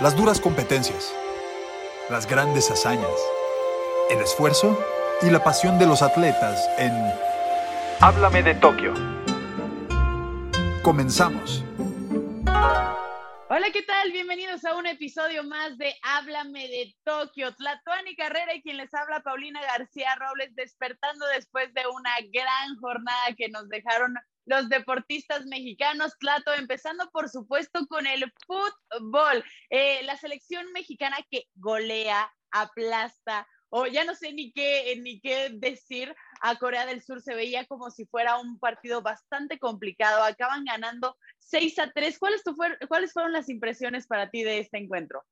Las duras competencias, las grandes hazañas, el esfuerzo y la pasión de los atletas en Háblame de Tokio. Comenzamos. Hola, ¿qué tal? Bienvenidos a un episodio más de Háblame de Tokio. Tlatuani Carrera y quien les habla, Paulina García Robles, despertando después de una gran jornada que nos dejaron los deportistas mexicanos, Tlato, empezando por supuesto con el fútbol. Eh, la selección mexicana que golea, aplasta, o ya no sé ni qué, ni qué decir, a Corea del Sur se veía como si fuera un partido bastante complicado. Acaban ganando 6 a 3. ¿Cuáles, ¿Cuáles fueron las impresiones para ti de este encuentro?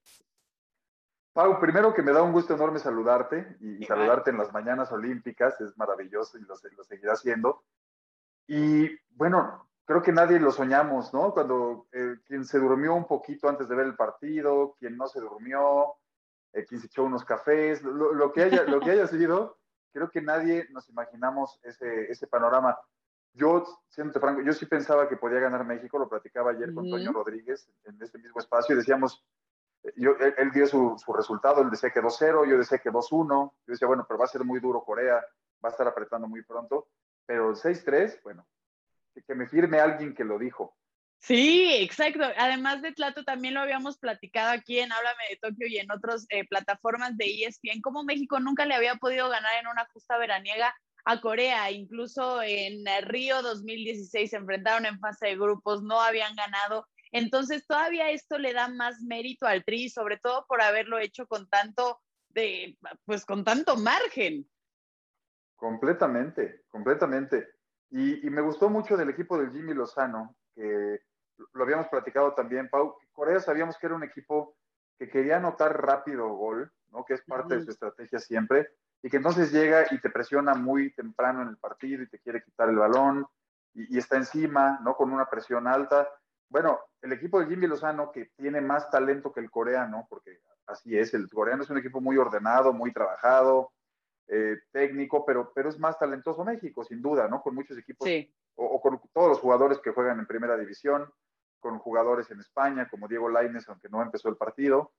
Pau, primero que me da un gusto enorme saludarte y, saludarte en las mañanas olímpicas, es maravilloso y lo, lo seguirá haciendo. Y bueno, creo que nadie lo soñamos, ¿no? Cuando eh, quien se durmió un poquito antes de ver el partido, quien no se durmió, eh, quien se echó unos cafés, lo, que haya, lo que haya sido, creo que nadie nos imaginamos ese, ese panorama. Yo, siendo franco, yo sí pensaba que podía ganar México, lo platicaba ayer con Toño Rodríguez en este mismo espacio y decíamos, eh, yo, él, dio su, su, resultado, él decía que 2-0, yo decía que 2-1, yo decía, bueno, pero va a ser muy duro Corea, va a estar apretando muy pronto pero el 6-3, bueno, que me firme alguien que lo dijo. Sí, exacto. Además de Tlato, también lo habíamos platicado aquí en Háblame de Tokio y en otras eh, plataformas de ESPN, como México nunca le había podido ganar en una justa veraniega a Corea. Incluso en Río 2016 se enfrentaron en fase de grupos, no habían ganado. Entonces todavía esto le da más mérito al Tri, sobre todo por haberlo hecho con tanto, pues con tanto margen. Completamente, completamente. Y, me gustó mucho del equipo del Jimmy Lozano, que lo habíamos platicado también, Pau. Corea sabíamos que era un equipo que quería anotar rápido gol, ¿no? que es parte de su estrategia siempre, y que entonces llega y te presiona muy temprano en el partido y te quiere quitar el balón y, está encima, ¿no? con una presión alta. Bueno, el equipo de Jimmy Lozano, que tiene más talento que el coreano, porque así es, el coreano es un equipo muy ordenado, muy trabajado, eh, técnico, pero, pero es más talentoso México, sin duda, ¿no? Con muchos equipos, o, con todos los jugadores que juegan en primera división, con jugadores en España, como Diego Laines, aunque no empezó el partido.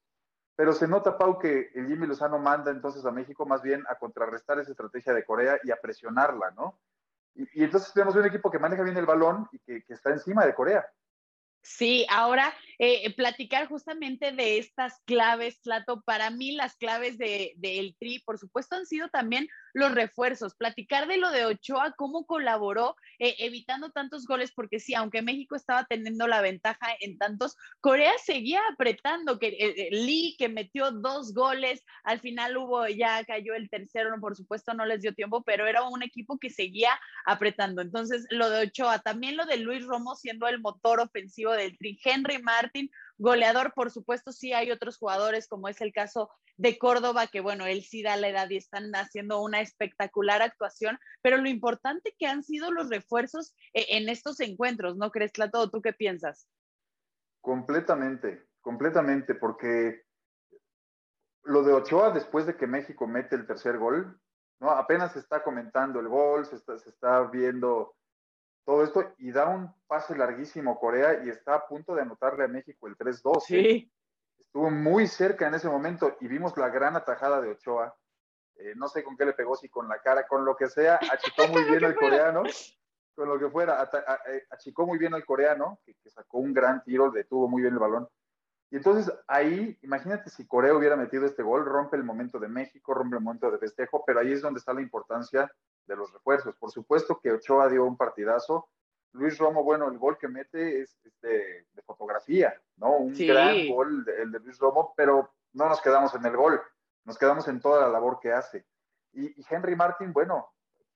Pero se nota, Pau, que el Jimmy Lozano manda entonces a México más bien a contrarrestar esa estrategia de Corea y a presionarla, ¿no? Y, entonces tenemos un equipo que maneja bien el balón y que, que está encima de Corea. Sí, ahora eh, platicar justamente de estas claves, Plato. Para mí las claves del de, Tri, por supuesto, han sido también los refuerzos. Platicar de lo de Ochoa, cómo colaboró eh, evitando tantos goles, porque sí, aunque México estaba teniendo la ventaja en tantos, Corea seguía apretando. Que eh, Lee, que metió dos goles, al final hubo, ya cayó el tercero, por supuesto no les dio tiempo, pero era un equipo que seguía apretando. Entonces, lo de Ochoa, también lo de Luis Romo siendo el motor ofensivo del Tri, Henry Martin, goleador, por supuesto, sí hay otros jugadores, como es el caso de Córdoba, que bueno, él sí da la edad y están haciendo una espectacular actuación, pero lo importante que han sido los refuerzos eh, en estos encuentros, ¿no crees, Clato? ¿Tú qué piensas? Completamente, completamente, porque lo de Ochoa después de que México mete el tercer gol, ¿no? Apenas se está comentando el gol, se está, se está viendo todo esto y da un pase larguísimo Corea y está a punto de anotarle a México el 3-2. ¿eh? Sí. Estuvo muy cerca en ese momento y vimos la gran atajada de Ochoa. Eh, no sé con qué le pegó, si con la cara, con lo que sea, achicó muy bien el coreano, con lo que fuera, eh, achicó muy bien el coreano, que, que, sacó un gran tiro, detuvo muy bien el balón. Y entonces ahí, imagínate si Corea hubiera metido este gol, rompe el momento de México, rompe el momento de festejo, pero ahí es donde está la importancia de los refuerzos. Por supuesto que Ochoa dio un partidazo. Luis Romo, bueno, el gol que mete es, de, fotografía, ¿no? Un gran gol, el de Luis Romo, pero no nos quedamos en el gol, nos quedamos en toda la labor que hace. Y, Henry Martin, bueno,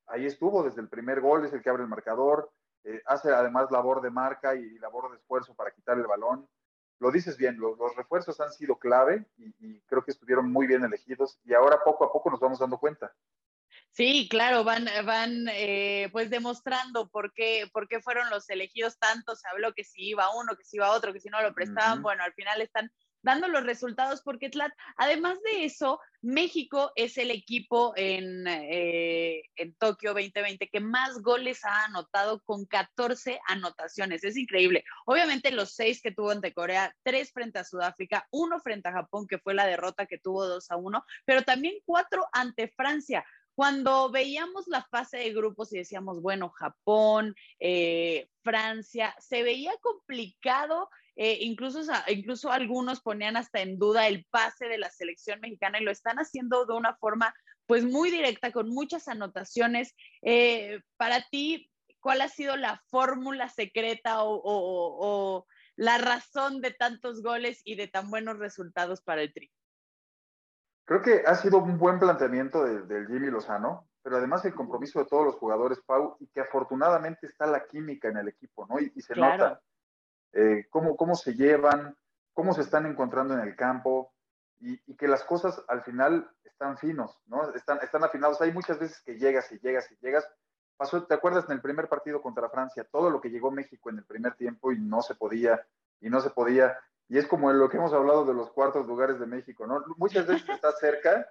ahí estuvo desde el primer gol, es el que abre el marcador, eh, hace además labor de marca y labor de esfuerzo para quitar el balón. Lo dices bien, los, refuerzos han sido clave y, y, creo que estuvieron muy bien elegidos y ahora poco a poco nos vamos dando cuenta. Sí, claro, van, van eh, pues demostrando por qué, por qué fueron los elegidos tantos. Se habló que si iba uno, que si iba otro, que si no lo prestaban. Bueno, al final están dando los resultados, porque además de eso, México es el equipo en, eh, en Tokio 2020 que más goles ha anotado con 14 anotaciones. Es increíble. Obviamente los seis que tuvo ante Corea, tres frente a Sudáfrica, uno frente a Japón, que fue la derrota que tuvo 2 a 1, pero también cuatro ante Francia cuando veíamos la fase de grupos y decíamos, bueno, Japón, eh, Francia, se veía complicado, eh, incluso, incluso algunos ponían hasta en duda el pase de la selección mexicana y lo están haciendo de una forma pues muy directa, con muchas anotaciones. Eh, para ti, ¿cuál ha sido la fórmula secreta o, la razón de tantos goles y de tan buenos resultados para el Tri? Creo que ha sido un buen planteamiento del Jimmy Lozano, pero además el compromiso de todos los jugadores, Pau, y que afortunadamente está la química en el equipo, ¿no? Y, se nota eh, cómo, cómo se llevan, cómo se están encontrando en el campo, y, que las cosas al final están finos, ¿no? Están, están afinados. Hay muchas veces que llegas y llegas y llegas. Pasó, ¿te acuerdas en el primer partido contra Francia? Todo lo que llegó México en el primer tiempo y no se podía, y no se podía. Y es como lo que hemos hablado de los cuartos lugares de México, ¿no? Muchas veces estás cerca,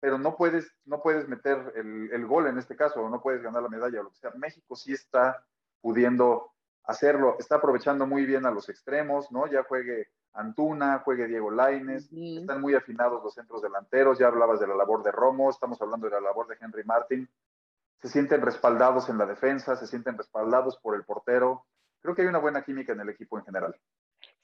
pero no puedes, no puedes meter el, gol en este caso, o no puedes ganar la medalla, o lo que sea. México sí está pudiendo hacerlo, está aprovechando muy bien a los extremos, ¿no? Ya juegue Antuna, juegue Diego Laines, están muy afinados los centros delanteros, ya hablabas de la labor de Romo, estamos hablando de la labor de Henry Martin, se sienten respaldados en la defensa, se sienten respaldados por el portero, creo que hay una buena química en el equipo en general.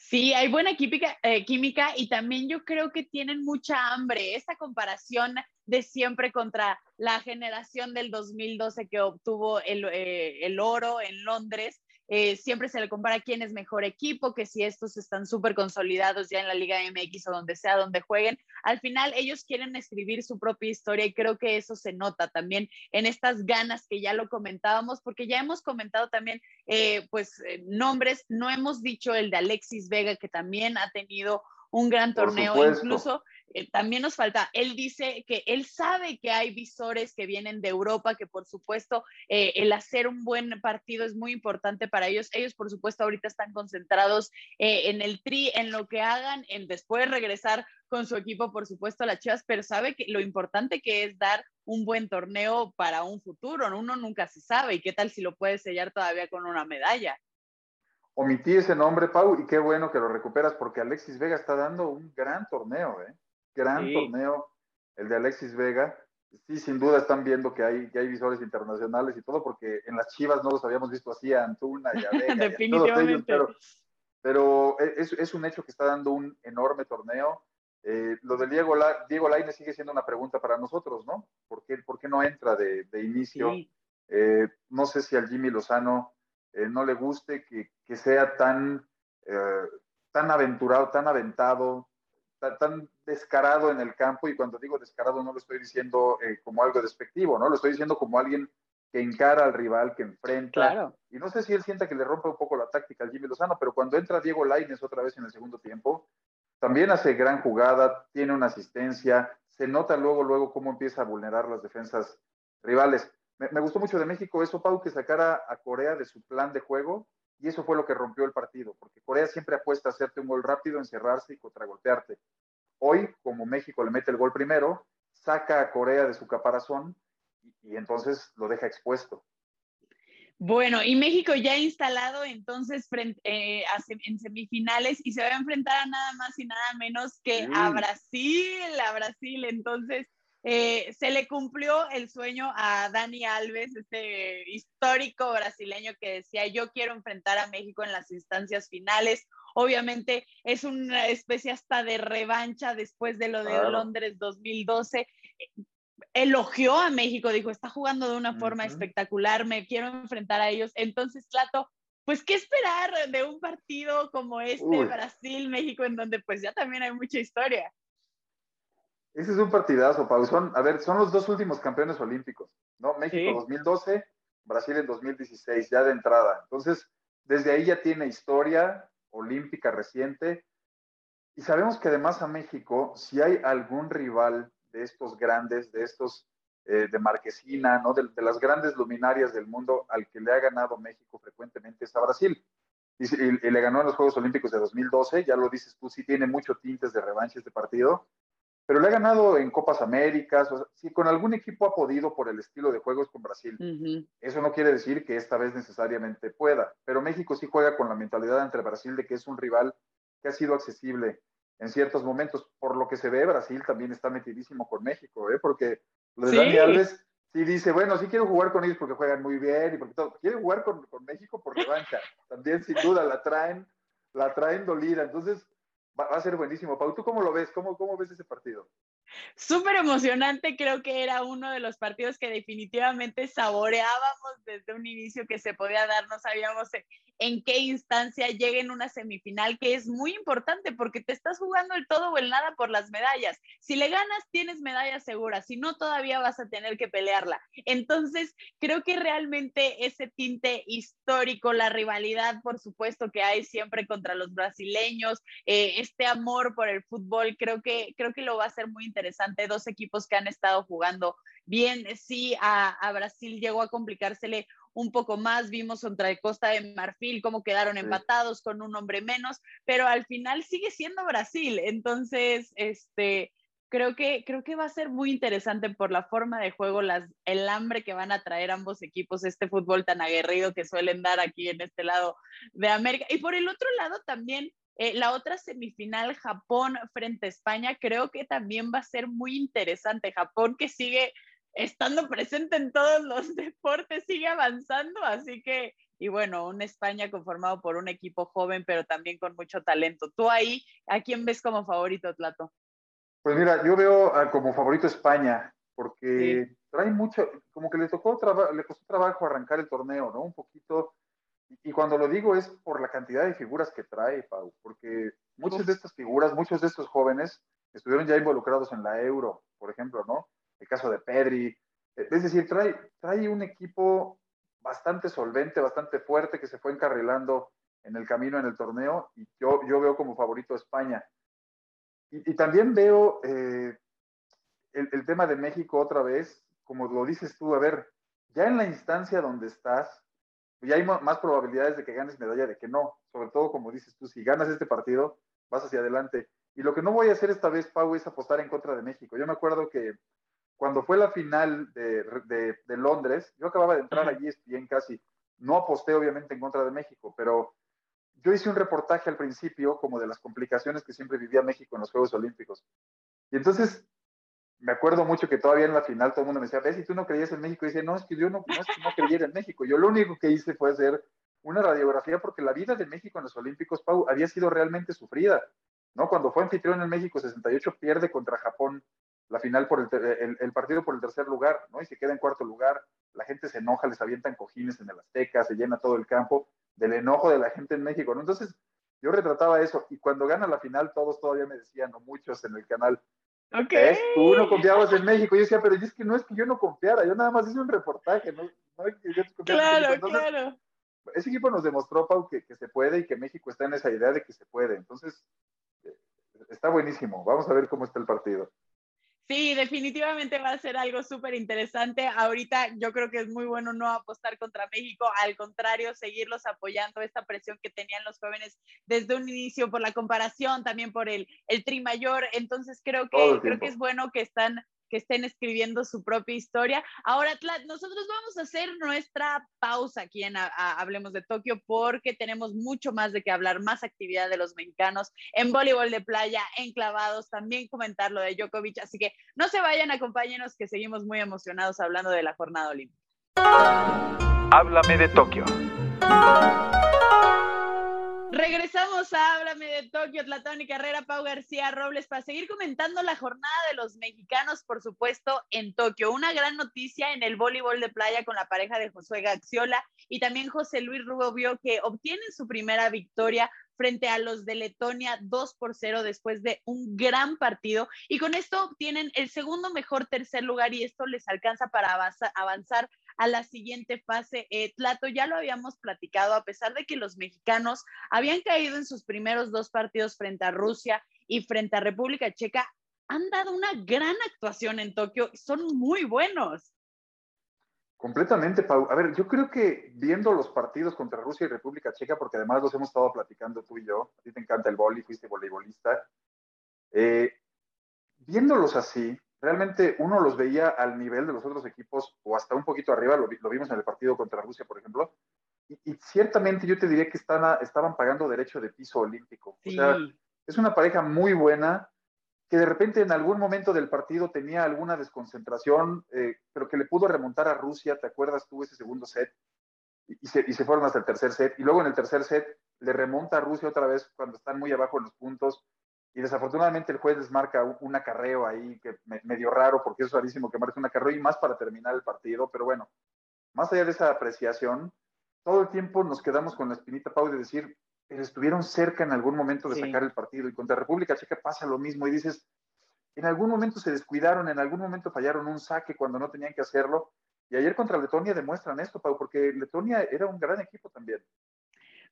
Sí, hay buena química, eh, química y también yo creo que tienen mucha hambre. Esta comparación de siempre contra la generación del 2012 que obtuvo el, eh, el oro en Londres, eh, siempre se le compara quién es mejor equipo, que si estos están súper consolidados ya en la Liga MX o donde sea, donde jueguen. Al final ellos quieren escribir su propia historia y creo que eso se nota también en estas ganas que ya lo comentábamos, porque ya hemos comentado también, eh, pues, eh, nombres, no hemos dicho el de Alexis Vega, que también ha tenido un gran torneo, incluso eh, también nos falta, él dice que él sabe que hay visores que vienen de Europa, que por supuesto eh, el hacer un buen partido es muy importante para ellos. Ellos por supuesto ahorita están concentrados eh, en el tri, en lo que hagan, en después regresar con su equipo, por supuesto, a las Chivas, pero sabe que lo importante que es dar un buen torneo para un futuro, uno nunca se sabe y qué tal si lo puede sellar todavía con una medalla omití ese nombre, Pau, y qué bueno que lo recuperas porque Alexis Vega está dando un gran torneo, ¿eh? Gran torneo el de Alexis Vega. Sí, sin duda están viendo que hay, que hay visores internacionales y todo, porque en las Chivas no los habíamos visto así a Antuna y a Vega. Definitivamente. pero, pero es, es, un hecho que está dando un enorme torneo. Eh, lo de Diego, La, Diego Laine sigue siendo una pregunta para nosotros, ¿no? ¿Por qué, por qué no entra de, de inicio? Eh, no sé si al Jimmy Lozano eh, no le guste que, que sea tan, tan aventurado, tan aventado, tan, descarado en el campo y cuando digo descarado no lo estoy diciendo eh, como algo despectivo, ¿no? Lo estoy diciendo como alguien que encara al rival, que enfrenta. Claro. Y no sé si él sienta que le rompe un poco la táctica al Jimmy Lozano, pero cuando entra Diego Laines otra vez en el segundo tiempo, también hace gran jugada, tiene una asistencia, se nota luego, luego cómo empieza a vulnerar las defensas rivales. Me, me gustó mucho de México eso, Pau, que sacara a Corea de su plan de juego y eso fue lo que rompió el partido, porque Corea siempre apuesta a hacerte un gol rápido, encerrarse y contragolpearte. Hoy, como México le mete el gol primero, saca a Corea de su caparazón y, entonces lo deja expuesto. Bueno, y México ya instalado entonces frente, eh, en semifinales y se va a enfrentar a nada más y nada menos que a Brasil, a Brasil. Entonces, eh, se le cumplió el sueño a Dani Alves, este histórico brasileño que decía, yo quiero enfrentar a México en las instancias finales. Obviamente es una especie hasta de revancha después de lo de Londres 2012. Elogió a México, dijo, está jugando de una forma espectacular, me quiero enfrentar a ellos. Entonces, Clato, pues, ¿qué esperar de un partido como este, Brasil-México, en donde pues ya también hay mucha historia? Ese es un partidazo, Pau. a ver, son los dos últimos campeones olímpicos, ¿no? México 2012, Brasil en 2016, ya de entrada. Entonces, desde ahí ya tiene historia olímpica reciente. Y sabemos que además a México, si hay algún rival de estos grandes, de estos eh, de Marquesina, ¿no? De, de, las grandes luminarias del mundo al que le ha ganado México frecuentemente es a Brasil. y, le ganó en los Juegos Olímpicos de 2012, ya lo dices tú, sí tiene muchos tintes de revancha este partido, pero le ha ganado en Copas Américas, o si con algún equipo ha podido por el estilo de juegos con Brasil. Eso no quiere decir que esta vez necesariamente pueda, pero México sí juega con la mentalidad entre Brasil de que es un rival que ha sido accesible en ciertos momentos. Por lo que se ve, Brasil también está metidísimo con México, ¿eh? porque lo de Dani Alves sí dice, bueno, sí quiero jugar con ellos porque juegan muy bien y porque todo. Quiere jugar con, con México por revancha. También, sin duda, la traen, la traen dolida. Entonces, va, a ser buenísimo. Pau, ¿tú cómo lo ves? ¿Cómo, cómo ves ese partido? Súper emocionante, creo que era uno de los partidos que definitivamente saboreábamos desde un inicio que se podía dar, no sabíamos en qué instancia llega en una semifinal, que es muy importante porque te estás jugando el todo o el nada por las medallas. Si le ganas, tienes medallas seguras, si no, todavía vas a tener que pelearla. Entonces, creo que realmente ese tinte histórico, la rivalidad, por supuesto, que hay siempre contra los brasileños, eh, este amor por el fútbol, creo que, creo que lo va a ser muy interesante. Dos equipos que han estado jugando bien, sí, a, a Brasil llegó a complicársele un poco más, vimos contra Costa de Marfil cómo quedaron empatados con un hombre menos, pero al final sigue siendo Brasil, entonces, este, creo que, creo que va a ser muy interesante por la forma de juego, las, el hambre que van a traer ambos equipos, este fútbol tan aguerrido que suelen dar aquí en este lado de América. Y por el otro lado también, eh, la otra semifinal, Japón frente a España, creo que también va a ser muy interesante. Japón que sigue estando presente en todos los deportes, sigue avanzando, así que, y bueno, una España conformado por un equipo joven, pero también con mucho talento. ¿Tú ahí, a quién ves como favorito, Tlato? Pues mira, yo veo como favorito España, porque trae mucho, como que le tocó, le costó trabajo arrancar el torneo, ¿no? Un poquito, y, cuando lo digo es por la cantidad de figuras que trae, Pau, porque muchas de estas figuras, muchos de estos jóvenes estuvieron ya involucrados en la Euro, por ejemplo, ¿no? El caso de Pedri. Eh, es decir, trae, trae un equipo bastante solvente, bastante fuerte que se fue encarrilando en el camino en el torneo y yo, yo veo como favorito a España. Y, también veo eh, el, el, tema de México otra vez, como lo dices tú, a ver, ya en la instancia donde estás, ya hay más probabilidades de que ganes medalla de que no, sobre todo como dices tú, si ganas este partido, vas hacia adelante. Y lo que no voy a hacer esta vez, Pau, es apostar en contra de México. Yo me acuerdo que cuando fue la final de, de, Londres, yo acababa de entrar allí bien casi, no aposté obviamente en contra de México, pero yo hice un reportaje al principio como de las complicaciones que siempre vivía México en los Juegos Olímpicos. Y entonces me acuerdo mucho que todavía en la final todo el mundo me decía, ¿ves si tú no creías en México? Y dice, no, es que yo no, no, es que no creyera en México. Yo lo único que hice fue hacer una radiografía porque la vida de México en los Olímpicos, Pau, había sido realmente sufrida. ¿no? Cuando fue anfitrión en México 68, pierde contra Japón la final por el, el, partido por el tercer lugar, ¿no? Y se queda en cuarto lugar, la gente se enoja, les avientan cojines en el Azteca, se llena todo el campo del enojo de la gente en México, ¿no? Entonces, yo retrataba eso, y cuando gana la final, todos todavía me decían, o muchos en el canal, okay. Tú no confiabas en México, y yo decía, pero es que no es que yo no confiara, yo nada más hice un reportaje, ¿no? no yo claro, claro. Ese equipo nos demostró, Pau, que, que se puede y que México está en esa idea de que se puede, entonces, eh, está buenísimo, vamos a ver cómo está el partido. Sí, definitivamente va a ser algo súper interesante. Ahorita yo creo que es muy bueno no apostar contra México, al contrario, seguirlos apoyando esta presión que tenían los jóvenes desde un inicio por la comparación, también por el, el tri mayor. Entonces creo que, creo que es bueno que están que estén escribiendo su propia historia. Ahora, nosotros vamos a hacer nuestra pausa aquí en Hablemos de Tokio porque tenemos mucho más de qué hablar, más actividad de los mexicanos en voleibol de playa, en clavados, también comentar lo de Djokovic. Así que no se vayan, acompáñenos que seguimos muy emocionados hablando de la jornada olímpica. Háblame de Tokio. Regresamos a Háblame de Tokio, Tlatón y Carrera, Pau García Robles, para seguir comentando la jornada de los mexicanos, por supuesto, en Tokio. Una gran noticia en el voleibol de playa con la pareja de Josué Gaxiola y también José Luis Rubio, que obtienen su primera victoria frente a los de Letonia 2 por 0 después de un gran partido. Y con esto obtienen el segundo mejor tercer lugar y esto les alcanza para avanzar a la siguiente fase. Eh, Tlato, ya lo habíamos platicado, a pesar de que los mexicanos habían caído en sus primeros dos partidos frente a Rusia y frente a República Checa, han dado una gran actuación en Tokio, son muy buenos. Completamente, Pau. A ver, yo creo que viendo los partidos contra Rusia y República Checa, porque además los hemos estado platicando tú y yo, a ti te encanta el boli, fuiste voleibolista, eh, viéndolos así, realmente uno los veía al nivel de los otros equipos o hasta un poquito arriba, lo, vimos en el partido contra Rusia, por ejemplo, y, ciertamente yo te diría que están estaban pagando derecho de piso olímpico. O sea, es una pareja muy buena, que de repente en algún momento del partido tenía alguna desconcentración, eh, pero que le pudo remontar a Rusia, ¿te acuerdas tú ese segundo set? Y, se, y, se, fueron hasta el tercer set, y luego en el tercer set le remonta a Rusia otra vez cuando están muy abajo en los puntos, y desafortunadamente el juez les marca un, acarreo ahí que me, medio raro, porque es rarísimo que marque un acarreo y más para terminar el partido, pero bueno, más allá de esa apreciación, todo el tiempo nos quedamos con la espinita, Pau, de decir, estuvieron cerca en algún momento de sacar el partido. Y contra República Checa pasa lo mismo y dices, en algún momento se descuidaron, en algún momento fallaron un saque cuando no tenían que hacerlo. Y ayer contra Letonia demuestran esto, Pau, porque Letonia era un gran equipo también.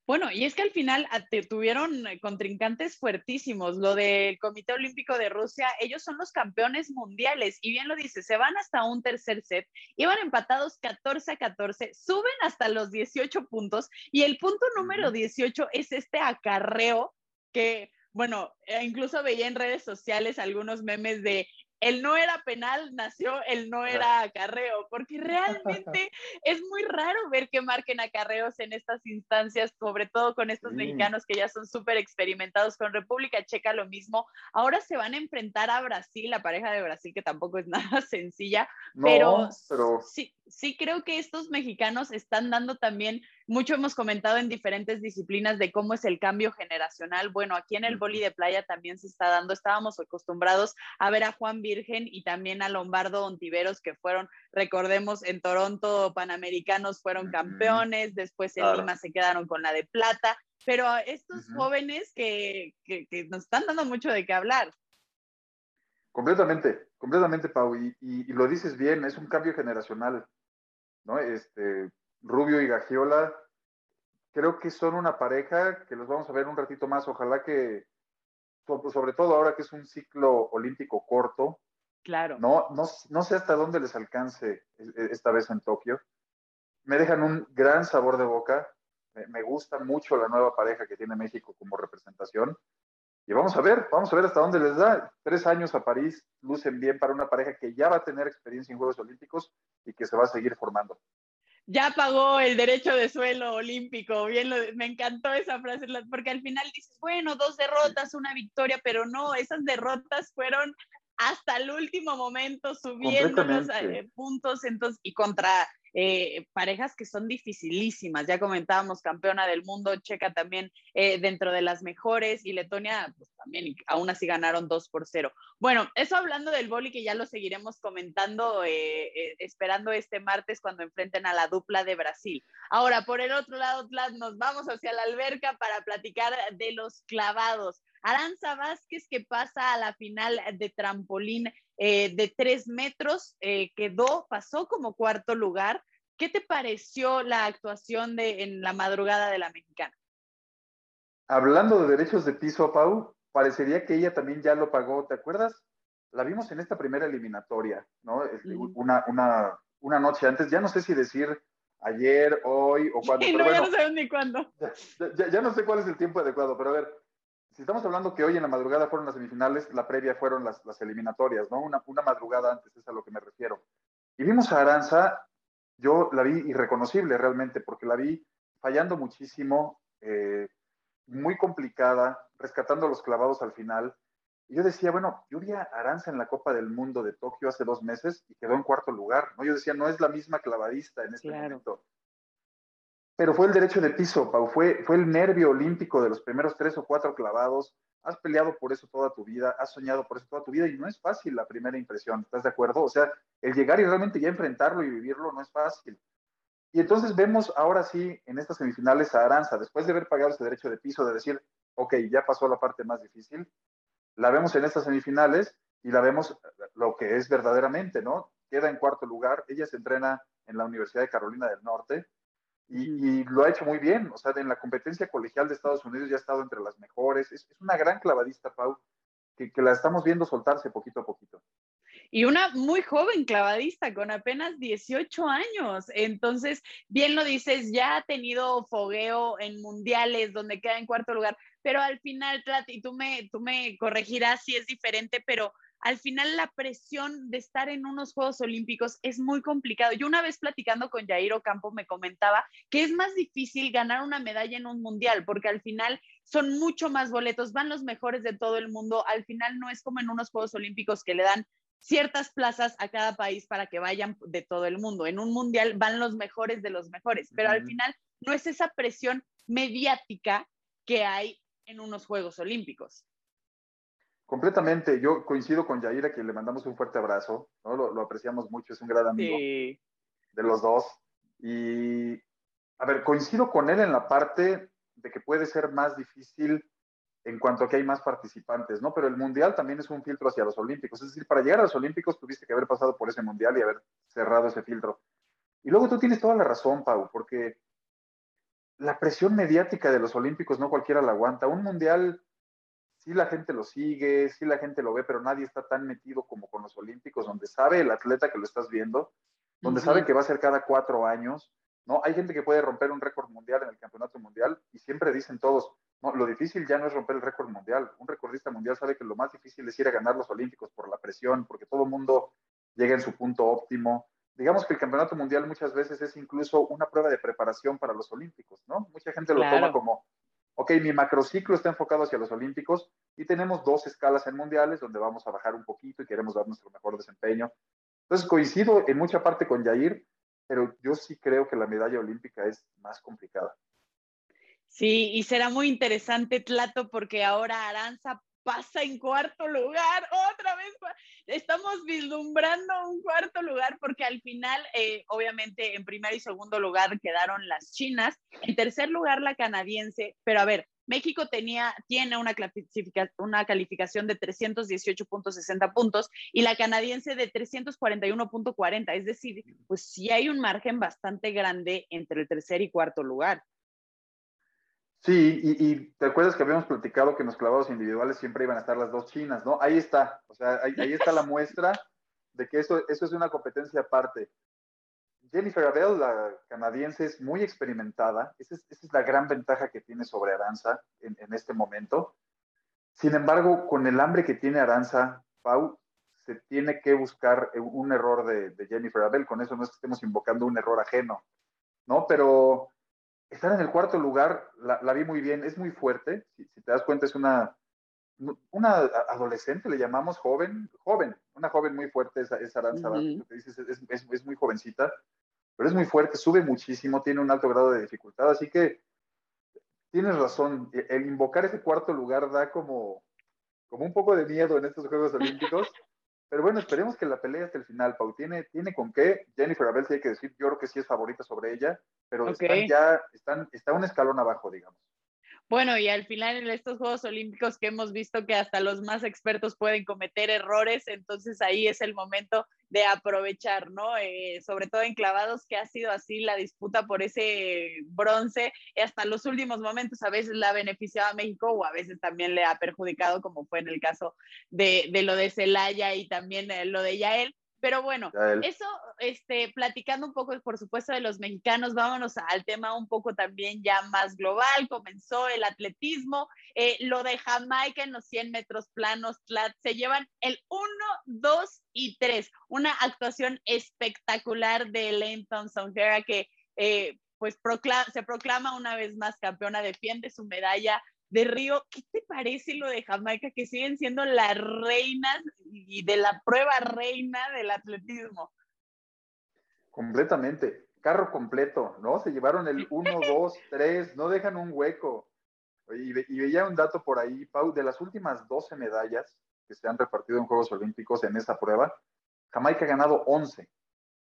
Bueno, y es que al final ah, tuvieron eh, contrincantes fuertísimos. Lo del Comité Olímpico de Rusia, ellos son los campeones mundiales. Y bien lo dice, se van hasta un tercer set, iban empatados 14 a 14, suben hasta los 18 puntos. Y el punto número 18 es este acarreo que bueno, eh, incluso veía en redes sociales algunos memes de el no era penal, nació el no era acarreo, porque realmente es muy raro ver que marquen acarreos en estas instancias, sobre todo con estos mexicanos que ya son súper experimentados con República Checa, lo mismo. Ahora se van a enfrentar a Brasil, la pareja de Brasil, que tampoco es nada sencilla, pero, pero, Sí, sí creo que estos mexicanos están dando también mucho hemos comentado en diferentes disciplinas de cómo es el cambio generacional. Bueno, aquí en el boli de playa también se está dando. Estábamos acostumbrados a ver a Juan Virgen y también a Lombardo Ontiveros, que fueron, recordemos, en Toronto Panamericanos fueron campeones, después en Lima se quedaron con la de plata. Pero estos jóvenes que, nos están dando mucho de qué hablar. Completamente, completamente, Pau. Y, y, lo dices bien, es un cambio generacional, ¿no? Este, Rubio y Gagiola, creo que son una pareja que los vamos a ver un ratito más. Ojalá que, sobre todo ahora que es un ciclo olímpico corto, claro. no, no, sé hasta dónde les alcance esta vez en Tokio. Me dejan un gran sabor de boca. Me, gusta mucho la nueva pareja que tiene México como representación. Y vamos a ver, vamos a ver hasta dónde les da. Tres años a París lucen bien para una pareja que ya va a tener experiencia en Juegos Olímpicos y que se va a seguir formando ya pagó el derecho de suelo olímpico. Bien, me encantó esa frase, porque al final dices, bueno, dos derrotas, una victoria, pero no, esas derrotas fueron hasta el último momento subiendo los eh, puntos entonces, y contra eh, parejas que son dificilísimas. Ya comentábamos, campeona del mundo, Checa también eh, dentro de las mejores y Letonia pues también, aún así ganaron 2 por 0. Bueno, eso hablando del boli que ya lo seguiremos comentando, eh, esperando este martes cuando enfrenten a la dupla de Brasil. Ahora, por el otro lado, nos vamos hacia la alberca para platicar de los clavados. Aranza Vázquez que pasa a la final de trampolín de tres metros, quedó, pasó como cuarto lugar. ¿Qué te pareció la actuación de, en la madrugada de la mexicana? Hablando de derechos de piso, Pau, parecería que ella también ya lo pagó. ¿Te acuerdas? La vimos en esta primera eliminatoria, ¿no? Este, una, una, una noche antes, ya no sé si decir ayer, hoy o cuándo. no, ya no sé ni cuándo. ya, no sé cuál es el tiempo adecuado, pero a ver, si estamos hablando que hoy en la madrugada fueron las semifinales, la previa fueron las, eliminatorias, ¿no? Una, madrugada antes es a lo que me refiero. Y vimos a Aranza, yo la vi irreconocible realmente, porque la vi fallando muchísimo, eh, muy complicada, rescatando los clavados al final. Y yo decía, bueno, yo vi a Aranza en la Copa del Mundo de Tokio hace dos meses y quedó en cuarto lugar, ¿no? Yo decía, no es la misma clavadista en este momento pero fue el derecho de piso, Pau, fue, fue el nervio olímpico de los primeros tres o cuatro clavados. Has peleado por eso toda tu vida, has soñado por eso toda tu vida y no es fácil la primera impresión, ¿estás de acuerdo? O sea, el llegar y realmente ya enfrentarlo y vivirlo no es fácil. Y entonces vemos ahora sí en estas semifinales a Aranza, después de haber pagado ese derecho de piso, de decir, ok, ya pasó la parte más difícil, la vemos en estas semifinales y la vemos lo que es verdaderamente, ¿no? Queda en cuarto lugar, ella se entrena en la Universidad de Carolina del Norte, y, lo ha hecho muy bien. O sea, en la competencia colegial de Estados Unidos ya ha estado entre las mejores. Es, una gran clavadista, Pau, que, que, la estamos viendo soltarse poquito a poquito. y una muy joven clavadista con apenas 18 años. Entonces, bien lo dices, ya ha tenido fogueo en mundiales donde queda en cuarto lugar, pero al final, y tú me, tú me corregirás si es diferente, pero al final la presión de estar en unos Juegos Olímpicos es muy complicado. Yo una vez platicando con Jairo Campo me comentaba que es más difícil ganar una medalla en un mundial porque al final son mucho más boletos, van los mejores de todo el mundo. Al final no es como en unos Juegos Olímpicos que le dan ciertas plazas a cada país para que vayan de todo el mundo. En un mundial van los mejores de los mejores, pero al final no es esa presión mediática que hay en unos Juegos Olímpicos. Completamente, yo coincido con Yair, a quien le mandamos un fuerte abrazo, ¿no? lo, apreciamos mucho, es un gran amigo de los dos. Y, a ver, coincido con él en la parte de que puede ser más difícil en cuanto a que hay más participantes, ¿no? Pero el Mundial también es un filtro hacia los Olímpicos. Es decir, para llegar a los Olímpicos tuviste que haber pasado por ese Mundial y haber cerrado ese filtro. Y luego tú tienes toda la razón, Pau, porque la presión mediática de los Olímpicos no cualquiera la aguanta. Un Mundial sí la gente lo sigue, sí la gente lo ve, pero nadie está tan metido como con los Olímpicos, donde sabe el atleta que lo estás viendo, donde sabe que va a ser cada cuatro años, ¿no? Hay gente que puede romper un récord mundial en el campeonato mundial y siempre dicen todos, no, lo difícil ya no es romper el récord mundial. Un recordista mundial sabe que lo más difícil es ir a ganar los Olímpicos por la presión, porque todo el mundo llega en su punto óptimo. Digamos que el campeonato mundial muchas veces es incluso una prueba de preparación para los Olímpicos, ¿no? Mucha gente lo toma como, ok, mi macrociclo está enfocado hacia los Olímpicos y tenemos dos escalas en mundiales donde vamos a bajar un poquito y queremos dar nuestro mejor desempeño. Entonces coincido en mucha parte con Yair, pero yo sí creo que la medalla olímpica es más complicada. Sí, y será muy interesante, Tlato, porque ahora Aranza pasa en cuarto lugar, otra vez estamos vislumbrando un cuarto lugar porque al final, eh, obviamente, en primer y segundo lugar quedaron las chinas, en tercer lugar la canadiense, pero a ver, México tenía, tiene una, una calificación de 318.60 puntos y la canadiense de 341.40, es decir, pues sí hay un margen bastante grande entre el tercer y cuarto lugar. Sí, y, te acuerdas que habíamos platicado que en los clavados individuales siempre iban a estar las dos chinas, ¿no? Ahí está, o sea, ahí, está la muestra de que eso, eso es una competencia aparte. Jennifer Abel, la canadiense, es muy experimentada. Esa es, la gran ventaja que tiene sobre Aranza en, este momento. Sin embargo, con el hambre que tiene Aranza, Pau, se tiene que buscar un error de, de Jennifer Abel. Con eso no es que estemos invocando un error ajeno, ¿no? Pero estar en el cuarto lugar, la, vi muy bien, es muy fuerte, si, te das cuenta es una, una adolescente, le llamamos joven, joven, una joven muy fuerte, es, es Aranza, dices, es, muy jovencita, pero es muy fuerte, sube muchísimo, tiene un alto grado de dificultad, así que tienes razón, e, el invocar ese cuarto lugar da como, como un poco de miedo en estos Juegos Olímpicos, pero bueno, esperemos que la pelea hasta el final, Pau. Tiene, tiene con qué. Jennifer Abel, hay que decir, yo creo que sí es favorita sobre ella, pero están ya, están, está un escalón abajo, digamos. Bueno, y al final en estos Juegos Olímpicos que hemos visto que hasta los más expertos pueden cometer errores, entonces ahí es el momento de aprovechar, ¿no? Eh, sobre todo en clavados, que ha sido así la disputa por ese bronce, hasta los últimos momentos a veces la ha beneficiado a México o a veces también le ha perjudicado, como fue en el caso de, de lo de Celaya y también eh, lo de Yael. Pero bueno, eso, este, platicando un poco, por supuesto, de los mexicanos, vámonos al tema un poco también ya más global. Comenzó el atletismo, eh, lo de Jamaica en los 100 metros planos, se llevan el 1, 2 y 3. Una actuación espectacular de Elaine Thompson, que eh, pues se proclama una vez más campeona, defiende su medalla de Río, ¿qué te parece lo de Jamaica que siguen siendo las reinas y de la prueba reina del atletismo? Completamente, carro completo, ¿no? Se llevaron el 1, 2, 3, no dejan un hueco. Y, veía un dato por ahí, Pau, de las últimas 12 medallas que se han repartido en Juegos Olímpicos en esta prueba, Jamaica ha ganado 11.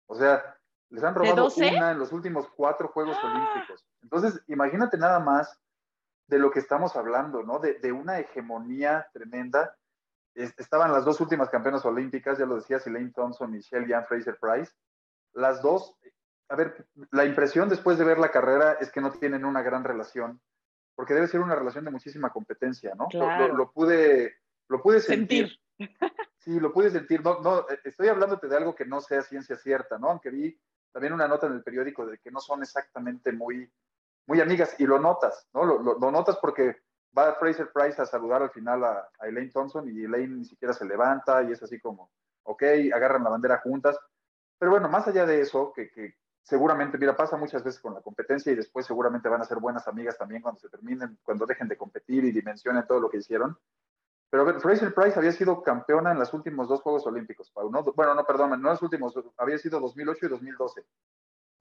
O sea, les han robado una en los últimos cuatro Juegos ¡Ah! Olímpicos. Entonces, imagínate nada más de lo que estamos hablando, ¿no? De, una hegemonía tremenda. estaban las dos últimas campeonas olímpicas, ya lo decía Elaine Thompson y Shelly Ann Fraser Price. Las dos, a ver, la impresión después de ver la carrera es que no tienen una gran relación, porque debe ser una relación de muchísima competencia, ¿no? Lo, pude, lo pude sentir. Sí, lo pude sentir. No, no, eh, estoy hablándote de algo que no sea ciencia cierta, ¿no? Aunque vi también una nota en el periódico de que no son exactamente muy, muy amigas y lo notas, ¿no? Lo, lo, notas porque va Fraser Price a saludar al final a, a, Elaine Thompson y Elaine ni siquiera se levanta y es así como, ok, agarran la bandera juntas. Pero bueno, más allá de eso, que, que seguramente, mira, pasa muchas veces con la competencia y después seguramente van a ser buenas amigas también cuando se terminen, cuando dejen de competir y dimensionen todo lo que hicieron. Pero a ver, Fraser Price había sido campeona en los últimos dos Juegos Olímpicos, Pau, ¿no? Bueno, no, perdón, no los últimos, había sido 2008 y 2012.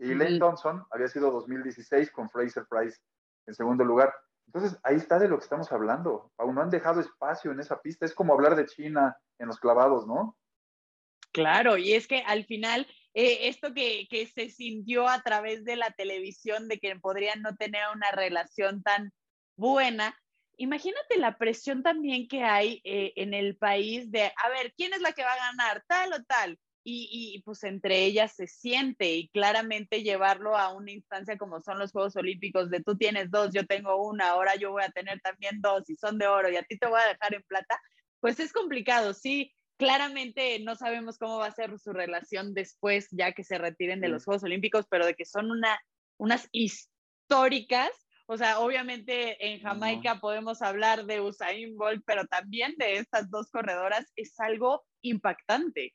Y Lane Thompson había sido 2016 con Fraser Price en segundo lugar. Entonces, ahí está de lo que estamos hablando. Pau, no han dejado espacio en esa pista. Es como hablar de China en los clavados, ¿no? Claro, y es que al final, eh, esto que, que se sintió a través de la televisión de que podrían no tener una relación tan buena, imagínate la presión también que hay eh, en el país de, a ver, ¿quién es la que va a ganar? Tal o tal. Y, y, pues entre ellas se siente y claramente llevarlo a una instancia como son los Juegos Olímpicos de tú tienes dos, yo tengo una, ahora yo voy a tener también dos y son de oro y a ti te voy a dejar en plata, pues es complicado, sí. Claramente no sabemos cómo va a ser su relación después, ya que se retiren de los Juegos Olímpicos, pero de que son una, unas históricas, o sea, obviamente en Jamaica podemos hablar de Usain Bolt, pero también de estas dos corredoras es algo impactante.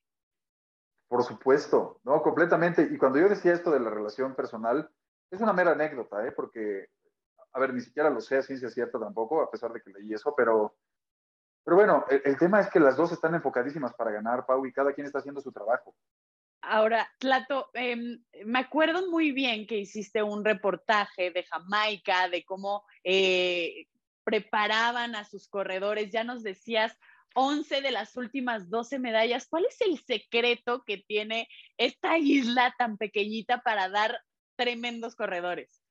Por supuesto, no, completamente. Y cuando yo decía esto de la relación personal, es una mera anécdota, ¿eh? porque, a ver, ni siquiera lo sé a ciencia cierta tampoco, a pesar de que leí eso, pero, pero bueno, el, tema es que las dos están enfocadísimas para ganar, Pau, y cada quien está haciendo su trabajo. Ahora, Tlato, eh, me acuerdo muy bien que hiciste un reportaje de Jamaica, de cómo eh, preparaban a sus corredores. Ya nos decías 11 de las últimas 12 medallas. ¿Cuál es el secreto que tiene esta isla tan pequeñita para dar tremendos corredores?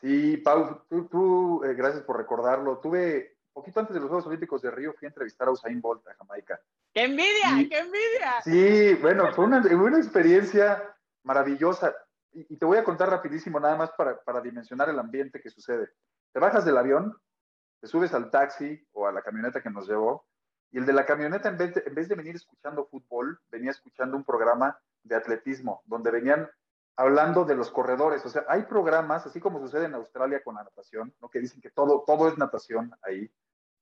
Sí, Pau, tú, tú eh, gracias por recordarlo. Tuve poquito antes de los Juegos Olímpicos de Río, fui a entrevistar a Usain Bolt a Jamaica. ¡Qué envidia! ¡Qué envidia! Sí, bueno, fue una, una experiencia maravillosa. Y, y, te voy a contar rapidísimo, nada más para, para dimensionar el ambiente que sucede. Te bajas del avión, te subes al taxi o a la camioneta que nos llevó, y el de la camioneta, en vez de, en vez de venir escuchando fútbol, venía escuchando un programa de atletismo, donde venían hablando de los corredores. O sea, hay programas, así como sucede en Australia con la natación, ¿no? que dicen que todo, todo es natación ahí.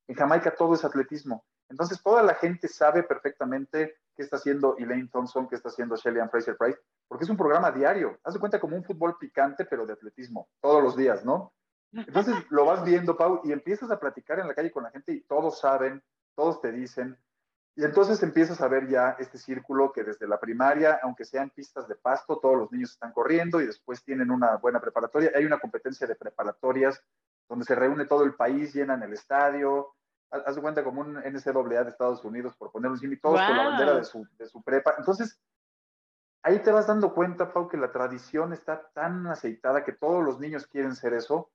En Jamaica todo es atletismo. Entonces, toda la gente sabe perfectamente qué está haciendo Elaine Thompson, qué está haciendo Shelly Fraser Price, porque es un programa diario. Haz de cuenta como un fútbol picante, pero de atletismo, todos los días, ¿no? Entonces lo vas viendo, Pau, y empiezas a platicar en la calle con la gente y todos saben, todos te dicen. Y entonces empiezas a ver ya este círculo que desde la primaria, aunque sean pistas de pasto, todos los niños están corriendo y después tienen una buena preparatoria. Hay una competencia de preparatorias donde se reúne todo el país, llenan el estadio. Haz de cuenta como un NCAA de Estados Unidos, por poner un símil, todos wow. con la bandera de su, de su prepa. Entonces, ahí te vas dando cuenta, Pau, que la tradición está tan aceitada que todos los niños quieren ser eso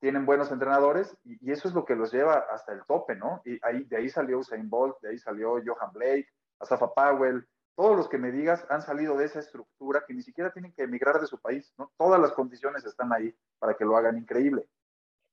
tienen buenos entrenadores y, eso es lo que los lleva hasta el tope, ¿no? Y ahí, de ahí salió Usain Bolt, de ahí salió Johan Blake, Asafa Powell, todos los que me digas han salido de esa estructura que ni siquiera tienen que emigrar de su país, ¿no? Todas las condiciones están ahí para que lo hagan increíble.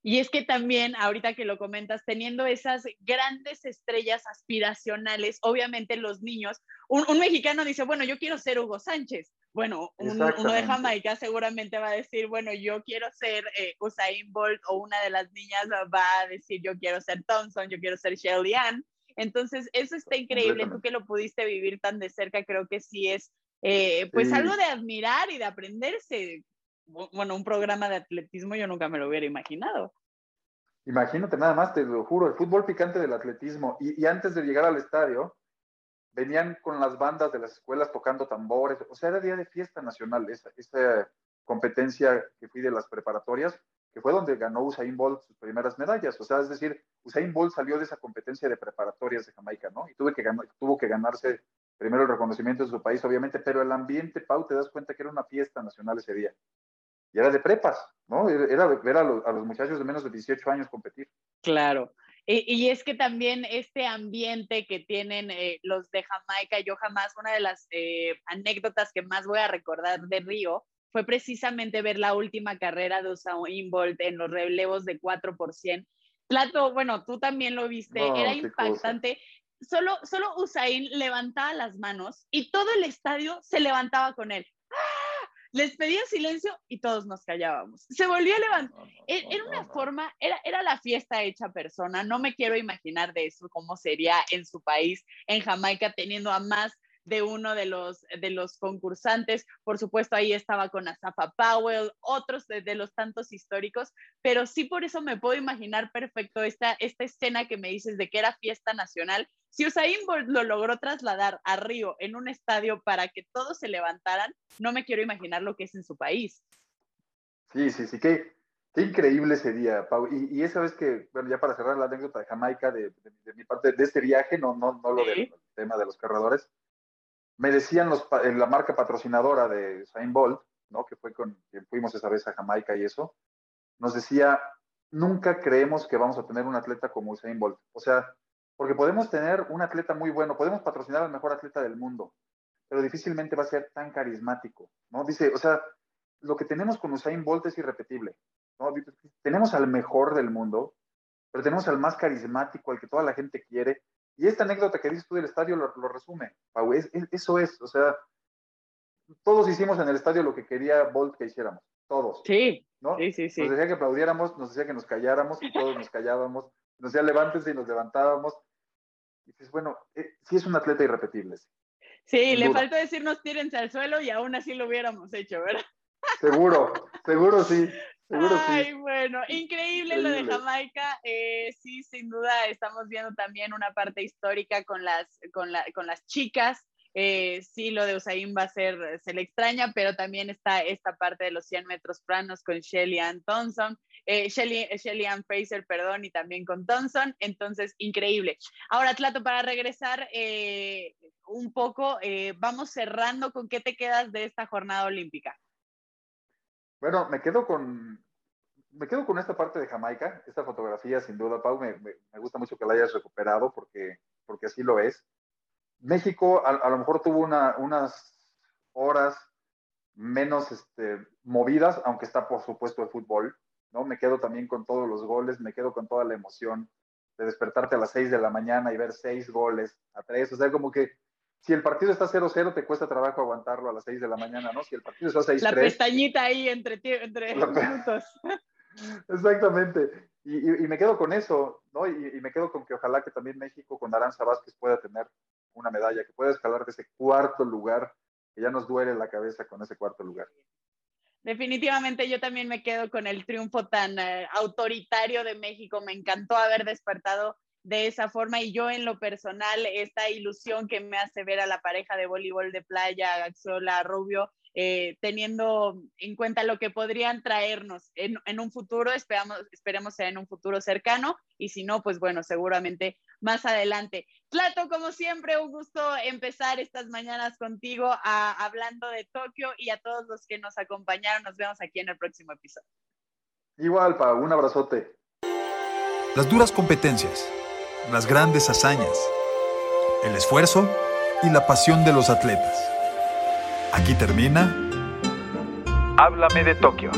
Y es que también, ahorita que lo comentas, teniendo esas grandes estrellas aspiracionales, obviamente los niños, un, un mexicano dice, bueno, yo quiero ser Hugo Sánchez. Bueno, un, uno de Jamaica seguramente va a decir, bueno, yo quiero ser eh, Usain Bolt o una de las niñas va a decir, yo quiero ser Thompson, yo quiero ser Shelly Ann. Entonces, eso está increíble. Tú que lo pudiste vivir tan de cerca, creo que sí es, eh, pues, sí. algo de admirar y de aprenderse bueno, un programa de atletismo yo nunca me lo hubiera imaginado. Imagínate nada más, te lo juro, el fútbol picante del atletismo. Y, antes de llegar al estadio, venían con las bandas de las escuelas tocando tambores. O sea, era día de fiesta nacional, esa, esa competencia que fui de las preparatorias, que fue donde ganó Usain Bolt sus primeras medallas. O sea, es decir, Usain Bolt salió de esa competencia de preparatorias de Jamaica, ¿no? Y tuve que ganar, tuvo que ganarse primero el reconocimiento de su país, obviamente, pero el ambiente, Pau, te das cuenta que era una fiesta nacional ese día y era de prepas, ¿no? Era ver a los, a los muchachos de menos de 18 años competir. Claro. Y, y, es que también este ambiente que tienen eh, los de Jamaica, yo jamás, una de las eh, anécdotas que más voy a recordar de Río fue precisamente ver la última carrera de Usain Bolt en los relevos de 4%. Plato, bueno, tú también lo viste, no, era impactante. Cosa. solo, solo Usain levantaba las manos y todo el estadio se levantaba con él. Les pedía silencio y todos nos callábamos. Se volvió a levantar. E, era una forma, era, era la fiesta hecha persona. No me quiero imaginar de eso, cómo sería en su país, en Jamaica, teniendo a más de uno de los, de los concursantes. Por supuesto, ahí estaba con Asafa Powell, otros de, los tantos históricos, pero sí por eso me puedo imaginar perfecto esta, esta escena que me dices de que era fiesta nacional. Si Usain Bolt lo logró trasladar a Río en un estadio para que todos se levantaran, no me quiero imaginar lo que es en su país. Sí, sí, sí, qué, qué increíble ese día, Pau. Y, esa vez que, bueno, ya para cerrar la anécdota de Jamaica, de, mi parte, de este viaje, no, no, no lo del tema de los corredores, me decían los, la marca patrocinadora de Usain Bolt, ¿no? que fue con quien fuimos esa vez a Jamaica y eso, nos decía, nunca creemos que vamos a tener un atleta como Usain Bolt. O sea, porque podemos tener un atleta muy bueno, podemos patrocinar al mejor atleta del mundo, pero difícilmente va a ser tan carismático, ¿no? Dice, o sea, lo que tenemos con Usain Bolt es irrepetible, ¿no? Tenemos al mejor del mundo, pero tenemos al más carismático, al que toda la gente quiere, y esta anécdota que dices tú del estadio lo, resume, Pau, eso es, o sea, todos hicimos en el estadio lo que quería Bolt que hiciéramos, todos. Sí, ¿no? sí, sí, sí. Nos decía que aplaudiéramos, nos decía que nos calláramos y todos nos callábamos, nos decía levántense y nos levantábamos. Dices, bueno, eh, sí es un atleta irrepetible. Sí, le faltó decirnos tírense al suelo y aún así lo hubiéramos hecho, ¿verdad? Seguro, seguro sí. Ay, bueno, increíble, lo de Jamaica. Eh, sí, sin duda estamos viendo también una parte histórica con las, con, con las chicas. Eh, sí, lo de Usain va a ser, se le extraña, pero también está esta parte de los 100 metros planos con Shelly Ann Thompson, eh, Shelly, Shelly Ann Fraser, perdón, y también con Thompson. Entonces, increíble. Ahora, Tlato, para regresar un poco, vamos cerrando con qué te quedas de esta jornada olímpica. Bueno, me quedo con me quedo con esta parte de Jamaica, esta fotografía sin duda, Pau, me, gusta mucho que la hayas recuperado porque, porque así lo es. México a, lo mejor tuvo unas horas menos este, movidas, aunque está por supuesto el fútbol, ¿no? Me quedo también con todos los goles, me quedo con toda la emoción de despertarte a las 6 de la mañana y ver seis goles a tres, o sea, como que si el partido está 0-0, te cuesta trabajo aguantarlo a las 6 de la mañana, ¿no? Si el partido está 6-3. La pestañita ahí entre, entre minutos. Exactamente. Y, me quedo con eso, ¿no? Y, me quedo con que ojalá que también México con Aranza Vázquez pueda tener una medalla, que pueda escalar de ese cuarto lugar, que ya nos duele la cabeza con ese cuarto lugar. Definitivamente yo también me quedo con el triunfo tan eh, autoritario de México. Me encantó haber despertado de esa forma y yo en lo personal, esta ilusión que me hace ver a la pareja de voleibol de playa, Axola Rubio, eh, teniendo en cuenta lo que podrían traernos en, un futuro, esperamos, esperemos sea en un futuro cercano, y si no, pues bueno, seguramente más adelante. Plato, como siempre, un gusto empezar estas mañanas contigo hablando de Tokio y a todos los que nos acompañaron, nos vemos aquí en el próximo episodio. Igual, Pa, un abrazote. Las duras competencias las grandes hazañas, el esfuerzo y la pasión de los atletas. Aquí termina. Háblame de Tokio.